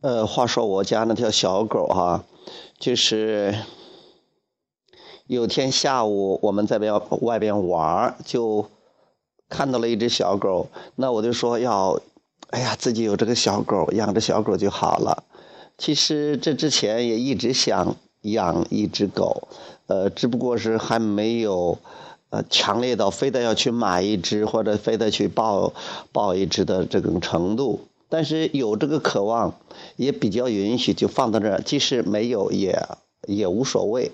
呃，话说我家那条小狗哈，就是有天下午我们在边外边玩就看到了一只小狗，那我就说要，哎呀，自己有这个小狗，养着小狗就好了。其实这之前也一直想养一只狗，呃，只不过是还没有呃强烈到非得要去买一只或者非得去抱抱一只的这种程度。但是有这个渴望，也比较允许，就放到那儿。即使没有，也也无所谓。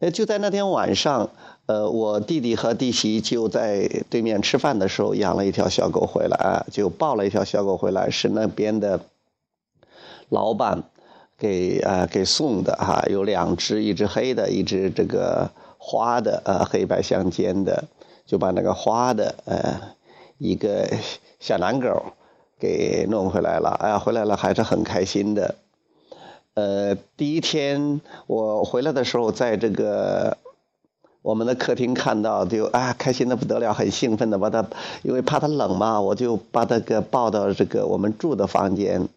呃，就在那天晚上，呃，我弟弟和弟媳就在对面吃饭的时候，养了一条小狗回来啊，就抱了一条小狗回来，是那边的老板给啊给送的哈，有两只，一只黑的，一只这个花的，呃，黑白相间的，就把那个花的，呃，一个小蓝狗。给弄回来了，哎呀，回来了还是很开心的。呃，第一天我回来的时候，在这个我们的客厅看到，就啊开心的不得了，很兴奋的把它，因为怕它冷嘛，我就把它给抱到这个我们住的房间，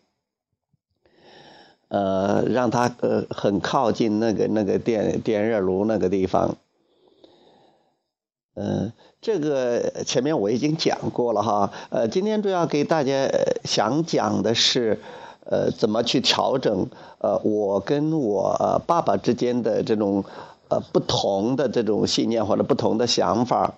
呃，让它呃很靠近那个那个电电热炉那个地方。嗯，这个前面我已经讲过了哈。呃，今天主要给大家想讲的是，呃，怎么去调整呃我跟我爸爸之间的这种呃不同的这种信念或者不同的想法。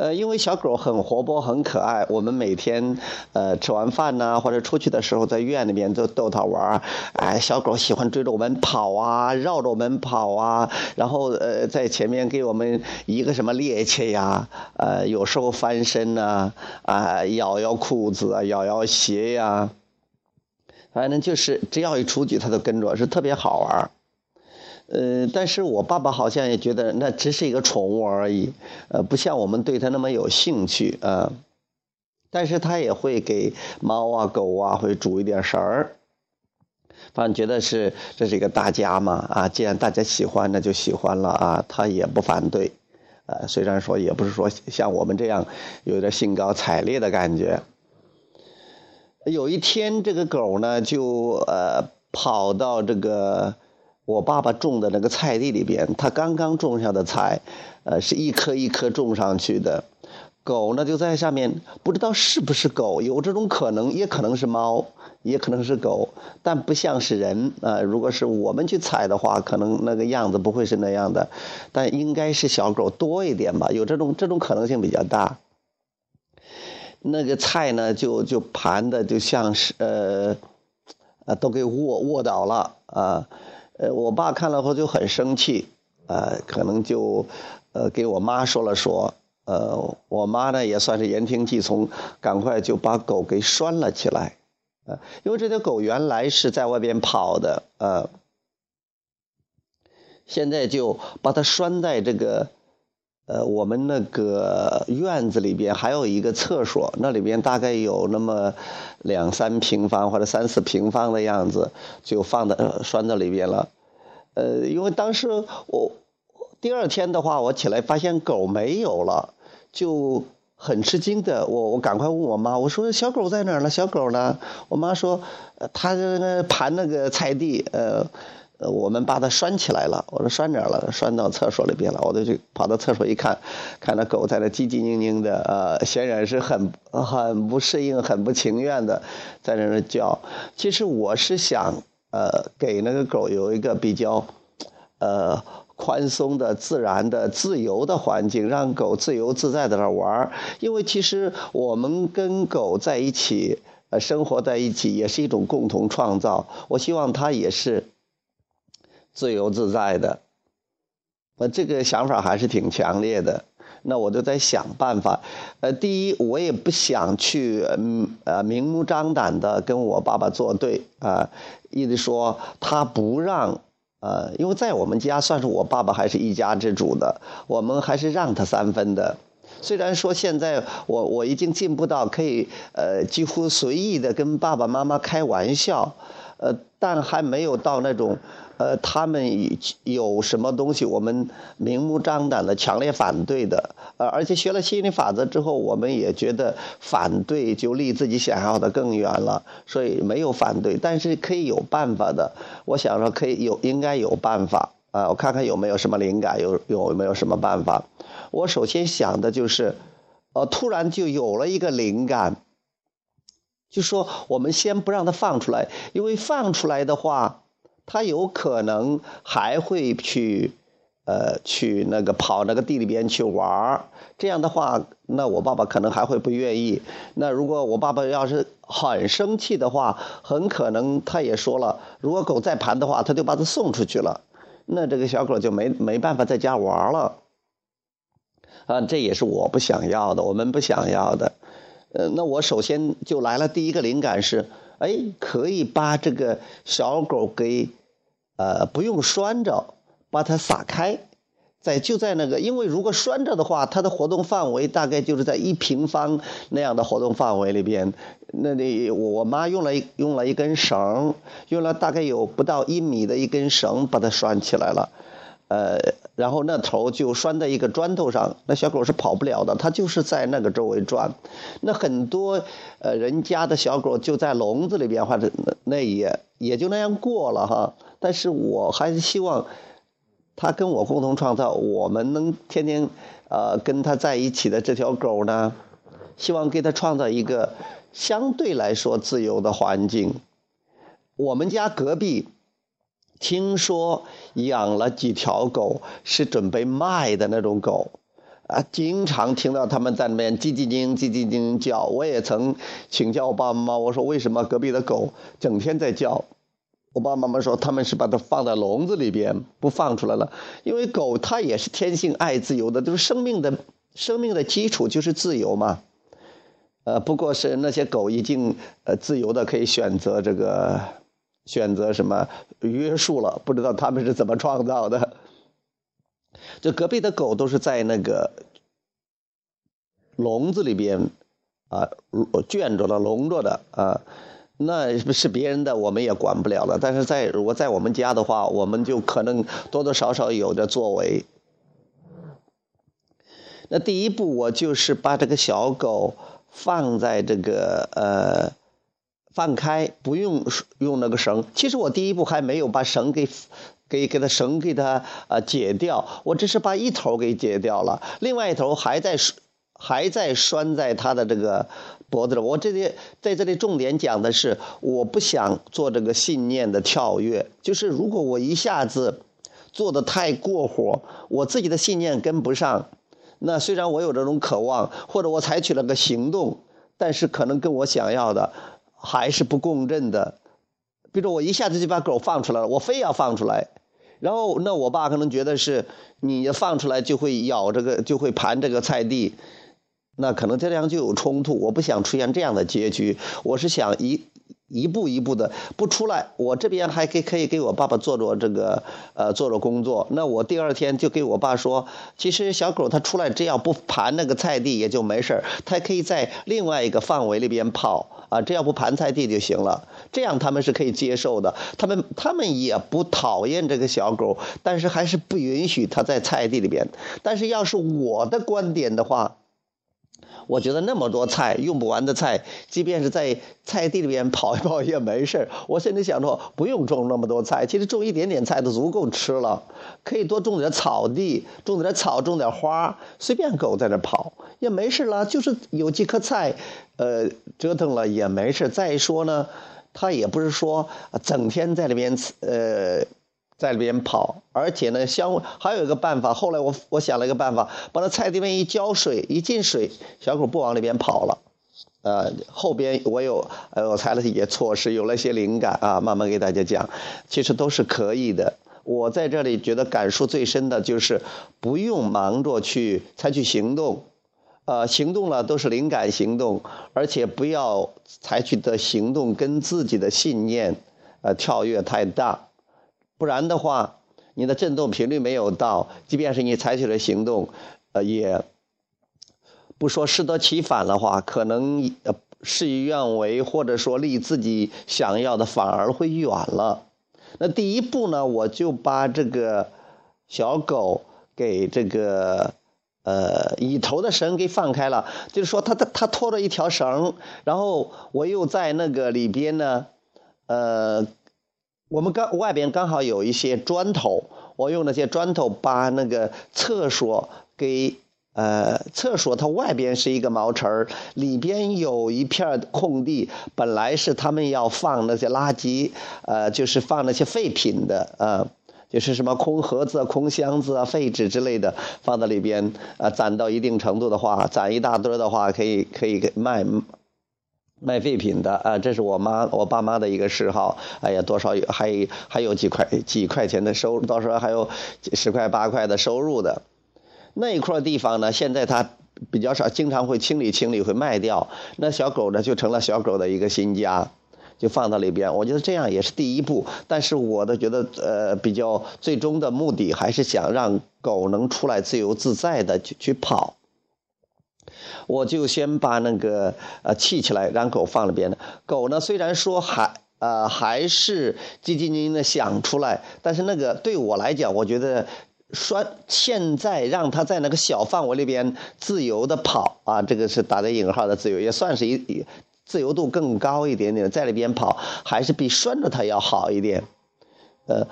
呃，因为小狗很活泼很可爱，我们每天呃吃完饭呢，或者出去的时候，在院里面就逗它玩儿。哎，小狗喜欢追着我们跑啊，绕着我们跑啊，然后呃在前面给我们一个什么趔趄呀，呃有时候翻身呐，啊咬咬裤子啊，咬咬鞋呀，反正就是只要一出去，它都跟着，是特别好玩儿。呃，但是我爸爸好像也觉得那只是一个宠物而已，呃，不像我们对它那么有兴趣啊。但是他也会给猫啊、狗啊会煮一点食儿，反正觉得是这是一个大家嘛啊，既然大家喜欢，那就喜欢了啊，他也不反对，呃，虽然说也不是说像我们这样有点兴高采烈的感觉。有一天，这个狗呢就呃跑到这个。我爸爸种的那个菜地里边，他刚刚种下的菜，呃，是一颗一颗种上去的。狗呢就在上面，不知道是不是狗，有这种可能，也可能是猫，也可能是狗，但不像是人啊。如果是我们去采的话，可能那个样子不会是那样的，但应该是小狗多一点吧，有这种这种可能性比较大。那个菜呢，就就盘的就像是呃，啊，都给卧卧倒了啊。呃我爸看了后就很生气，呃，可能就，呃，给我妈说了说，呃，我妈呢也算是言听计从，赶快就把狗给拴了起来，呃，因为这条狗原来是在外边跑的，呃，现在就把它拴在这个，呃，我们那个院子里边还有一个厕所，那里边大概有那么两三平方或者三四平方的样子，就放在拴在里边了。呃，因为当时我第二天的话，我起来发现狗没有了，就很吃惊的。我我赶快问我妈，我说小狗在哪儿呢？小狗呢？我妈说，它在那盘那个菜地，呃，呃我们把它拴起来了。我说拴哪儿了？拴到厕所里边了。我就去跑到厕所一看，看到狗在那唧唧嘤嘤的，呃，显然是很很不适应、很不情愿的在那儿叫。其实我是想。呃，给那个狗有一个比较，呃，宽松的、自然的、自由的环境，让狗自由自在在那玩因为其实我们跟狗在一起，呃，生活在一起也是一种共同创造。我希望它也是自由自在的。呃，这个想法还是挺强烈的。那我就在想办法，呃，第一，我也不想去，嗯，呃，明目张胆的跟我爸爸作对啊，意思说他不让，呃，因为在我们家算是我爸爸还是一家之主的，我们还是让他三分的。虽然说现在我我已经进步到可以，呃，几乎随意的跟爸爸妈妈开玩笑，呃，但还没有到那种。呃，他们有什么东西，我们明目张胆的强烈反对的，呃，而且学了吸引力法则之后，我们也觉得反对就离自己想要的更远了，所以没有反对，但是可以有办法的。我想说可以有，应该有办法啊！我看看有没有什么灵感，有有没有什么办法？我首先想的就是，呃，突然就有了一个灵感，就说我们先不让它放出来，因为放出来的话，它有可能还会去。呃，去那个跑那个地里边去玩儿，这样的话，那我爸爸可能还会不愿意。那如果我爸爸要是很生气的话，很可能他也说了，如果狗再盘的话，他就把它送出去了。那这个小狗就没没办法在家玩了。啊，这也是我不想要的，我们不想要的。呃，那我首先就来了第一个灵感是，哎，可以把这个小狗给，呃，不用拴着。把它撒开，在就在那个，因为如果拴着的话，它的活动范围大概就是在一平方那样的活动范围里边。那里我妈用了用了一根绳，用了大概有不到一米的一根绳把它拴起来了，呃，然后那头就拴在一个砖头上，那小狗是跑不了的，它就是在那个周围转。那很多呃人家的小狗就在笼子里边或者那也也就那样过了哈。但是我还是希望。他跟我共同创造，我们能天天，呃，跟他在一起的这条狗呢，希望给他创造一个相对来说自由的环境。我们家隔壁听说养了几条狗，是准备卖的那种狗，啊，经常听到他们在那边叽叽叽叽叽叽叫。我也曾请教我爸爸妈妈，我说为什么隔壁的狗整天在叫？我爸爸妈妈说，他们是把它放在笼子里边不放出来了，因为狗它也是天性爱自由的，就是生命的生命的基础就是自由嘛。呃，不过是那些狗已经呃自由的可以选择这个选择什么约束了，不知道他们是怎么创造的。就隔壁的狗都是在那个笼子里边啊圈着的笼着的啊。那是别人的，我们也管不了了。但是在如果在我们家的话，我们就可能多多少少有点作为。那第一步，我就是把这个小狗放在这个呃放开，不用用那个绳。其实我第一步还没有把绳给给给它绳给它呃解掉，我只是把一头给解掉了，另外一头还在还在拴在他的这个。脖子了，我这里在这里重点讲的是，我不想做这个信念的跳跃。就是如果我一下子做的太过火，我自己的信念跟不上，那虽然我有这种渴望，或者我采取了个行动，但是可能跟我想要的还是不共振的。比如说我一下子就把狗放出来了，我非要放出来，然后那我爸可能觉得是你放出来就会咬这个，就会盘这个菜地。那可能这样就有冲突，我不想出现这样的结局。我是想一一步一步的不出来，我这边还可以可以给我爸爸做做这个呃做做工作。那我第二天就给我爸说，其实小狗它出来只要不盘那个菜地也就没事它可以在另外一个范围里边跑啊，只要不盘菜地就行了。这样他们是可以接受的，他们他们也不讨厌这个小狗，但是还是不允许它在菜地里边。但是要是我的观点的话。我觉得那么多菜用不完的菜，即便是在菜地里边跑一跑也没事我甚至想说，不用种那么多菜，其实种一点点菜都足够吃了。可以多种点草地，种点草，种点花，随便狗在那跑也没事了。就是有几棵菜，呃，折腾了也没事。再说呢，它也不是说整天在里边，呃。在里边跑，而且呢，相还有一个办法。后来我我想了一个办法，把那菜地面一浇水，一进水，小狗不往里边跑了。呃，后边我有呃，我采了一些措施，有了一些灵感啊，慢慢给大家讲，其实都是可以的。我在这里觉得感触最深的就是不用忙着去采取行动，呃，行动了都是灵感行动，而且不要采取的行动跟自己的信念呃跳跃太大。不然的话，你的振动频率没有到，即便是你采取了行动，呃，也不说适得其反的话，可能事与愿违，或者说离自己想要的反而会远了。那第一步呢，我就把这个小狗给这个呃，以头的绳给放开了，就是说他他他拖着一条绳，然后我又在那个里边呢，呃，我们刚外边刚好有一些砖头，我用那些砖头把那个厕所给呃厕所它外边是一个毛层儿，里边有一片空地，本来是他们要放那些垃圾，呃，就是放那些废品的啊。就是什么空盒子、空箱子啊、废纸之类的放在里边，呃，攒到一定程度的话，攒一大堆的话，可以可以卖卖废品的啊。这是我妈我爸妈的一个嗜好。哎呀，多少有还还有几块几块钱的收入，到时候还有十块八块的收入的。那一块地方呢，现在它比较少，经常会清理清理，会卖掉。那小狗呢，就成了小狗的一个新家。就放到里边，我觉得这样也是第一步。但是我的觉得，呃，比较最终的目的还是想让狗能出来自由自在的去去跑。我就先把那个呃砌起来，让狗放里边的。狗呢，虽然说还呃还是叽叽咛咛的想出来，但是那个对我来讲，我觉得说现在让它在那个小范围里边自由的跑啊，这个是打在引号的自由，也算是一。自由度更高一点点，在里边跑还是比拴着它要好一点。呃，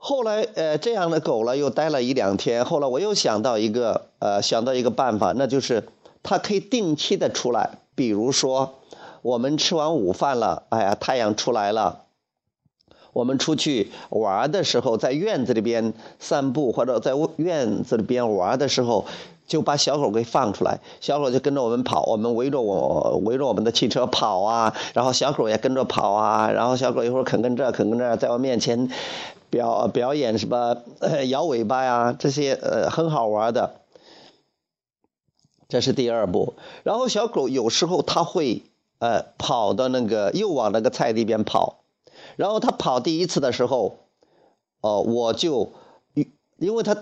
后来呃这样的狗了又待了一两天，后来我又想到一个呃想到一个办法，那就是它可以定期的出来，比如说我们吃完午饭了，哎呀太阳出来了，我们出去玩的时候，在院子里边散步或者在院子里边玩的时候。就把小狗给放出来，小狗就跟着我们跑，我们围着我围着我们的汽车跑啊，然后小狗也跟着跑啊，然后小狗一会儿啃跟这啃跟这，在我面前表表演什么摇尾巴呀，这些呃很好玩的。这是第二步，然后小狗有时候它会呃跑到那个又往那个菜地边跑，然后它跑第一次的时候，哦我就因为它。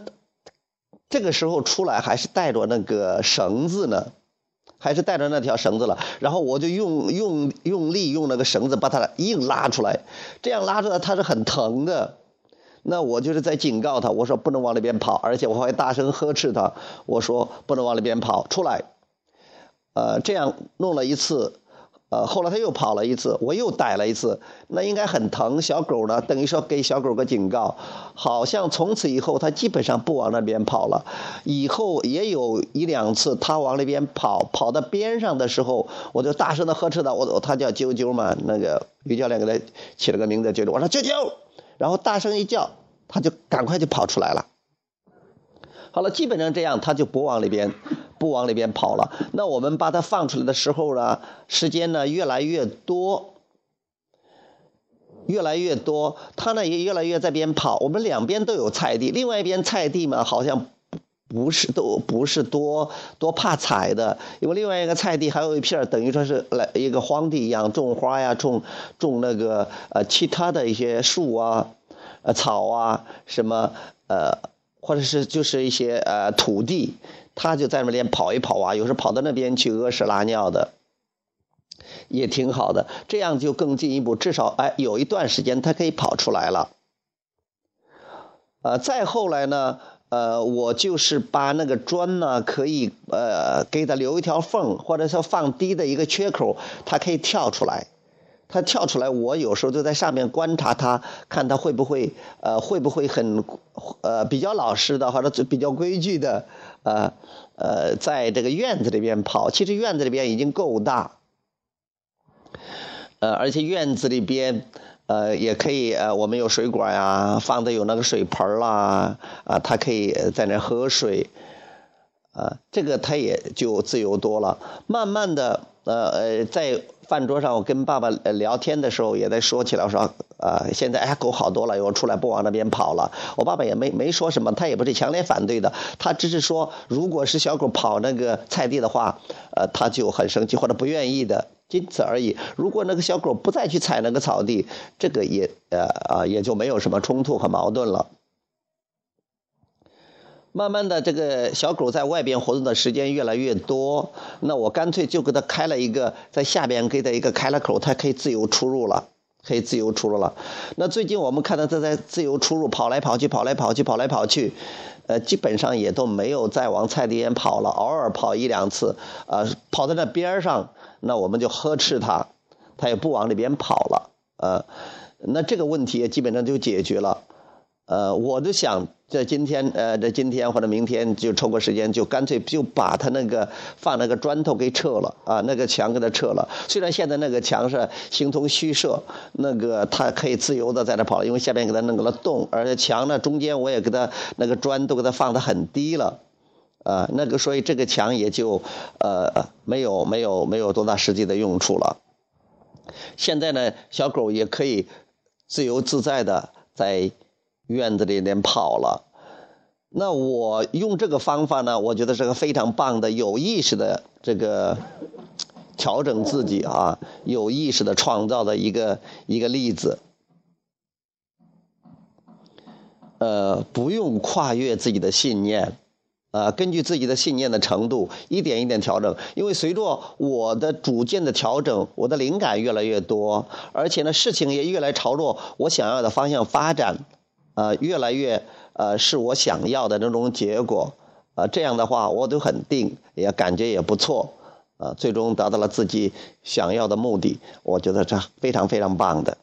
这个时候出来还是带着那个绳子呢，还是带着那条绳子了。然后我就用用用力用那个绳子把它硬拉出来，这样拉出来它是很疼的。那我就是在警告他，我说不能往那边跑，而且我还大声呵斥他，我说不能往那边跑，出来。呃，这样弄了一次。呃，后来他又跑了一次，我又逮了一次，那应该很疼。小狗呢，等于说给小狗个警告，好像从此以后它基本上不往那边跑了。以后也有一两次它往那边跑，跑到边上的时候，我就大声的呵斥他，我它叫啾啾嘛，那个于教练给它起了个名字啾啾，我说啾啾，然后大声一叫，它就赶快就跑出来了。好了，基本上这样，它就不往里边。不往里边跑了，那我们把它放出来的时候呢，时间呢越来越多，越来越多，它呢也越来越在边跑。我们两边都有菜地，另外一边菜地嘛，好像不是都不是多多怕踩的，因为另外一个菜地还有一片等于说是来一个荒地一样，种花呀，种种那个呃其他的一些树啊，呃草啊，什么呃或者是就是一些呃土地。他就在那边跑一跑啊，有时跑到那边去屙屎拉尿的，也挺好的。这样就更进一步，至少哎，有一段时间他可以跑出来了。呃，再后来呢，呃，我就是把那个砖呢，可以呃给它留一条缝，或者说放低的一个缺口，它可以跳出来。它跳出来，我有时候就在上面观察它，看它会不会呃会不会很呃比较老实的或者比较规矩的。呃呃，在这个院子里边跑，其实院子里边已经够大，呃，而且院子里边呃也可以呃，我们有水管呀，放的有那个水盆啦，啊，它可以在那喝水，啊，这个它也就自由多了。慢慢的，呃呃，在。饭桌上，我跟爸爸聊天的时候，也在说起来，我说，呃，现在哎，狗好多了，我出来不往那边跑了。我爸爸也没没说什么，他也不是强烈反对的，他只是说，如果是小狗跑那个菜地的话，呃，他就很生气或者不愿意的，仅此而已。如果那个小狗不再去踩那个草地，这个也呃啊也就没有什么冲突和矛盾了。慢慢的，这个小狗在外边活动的时间越来越多，那我干脆就给它开了一个在下边给它一个开了口，它可以自由出入了。可以自由出入了。那最近我们看到它在自由出入，跑来跑去，跑来跑去，跑来跑去，呃，基本上也都没有再往菜地边跑了，偶尔跑一两次，呃，跑在那边上，那我们就呵斥他，他也不往里边跑了，呃，那这个问题也基本上就解决了。呃，我就想在今天，呃，在今天或者明天就抽个时间，就干脆就把他那个放那个砖头给撤了啊，那个墙给他撤了。虽然现在那个墙是形同虚设，那个他可以自由的在那跑，因为下面给他弄个了洞，而且墙呢中间我也给他那个砖都给他放的很低了，啊，那个所以这个墙也就呃没有没有没有多大实际的用处了。现在呢，小狗也可以自由自在的在。院子里面跑了，那我用这个方法呢？我觉得是个非常棒的、有意识的这个调整自己啊，有意识的创造的一个一个例子。呃，不用跨越自己的信念，呃，根据自己的信念的程度，一点一点调整。因为随着我的逐渐的调整，我的灵感越来越多，而且呢，事情也越来朝着我想要的方向发展。呃，越来越呃是我想要的那种结果，呃，这样的话我都很定，也感觉也不错，呃，最终达到了自己想要的目的，我觉得这非常非常棒的。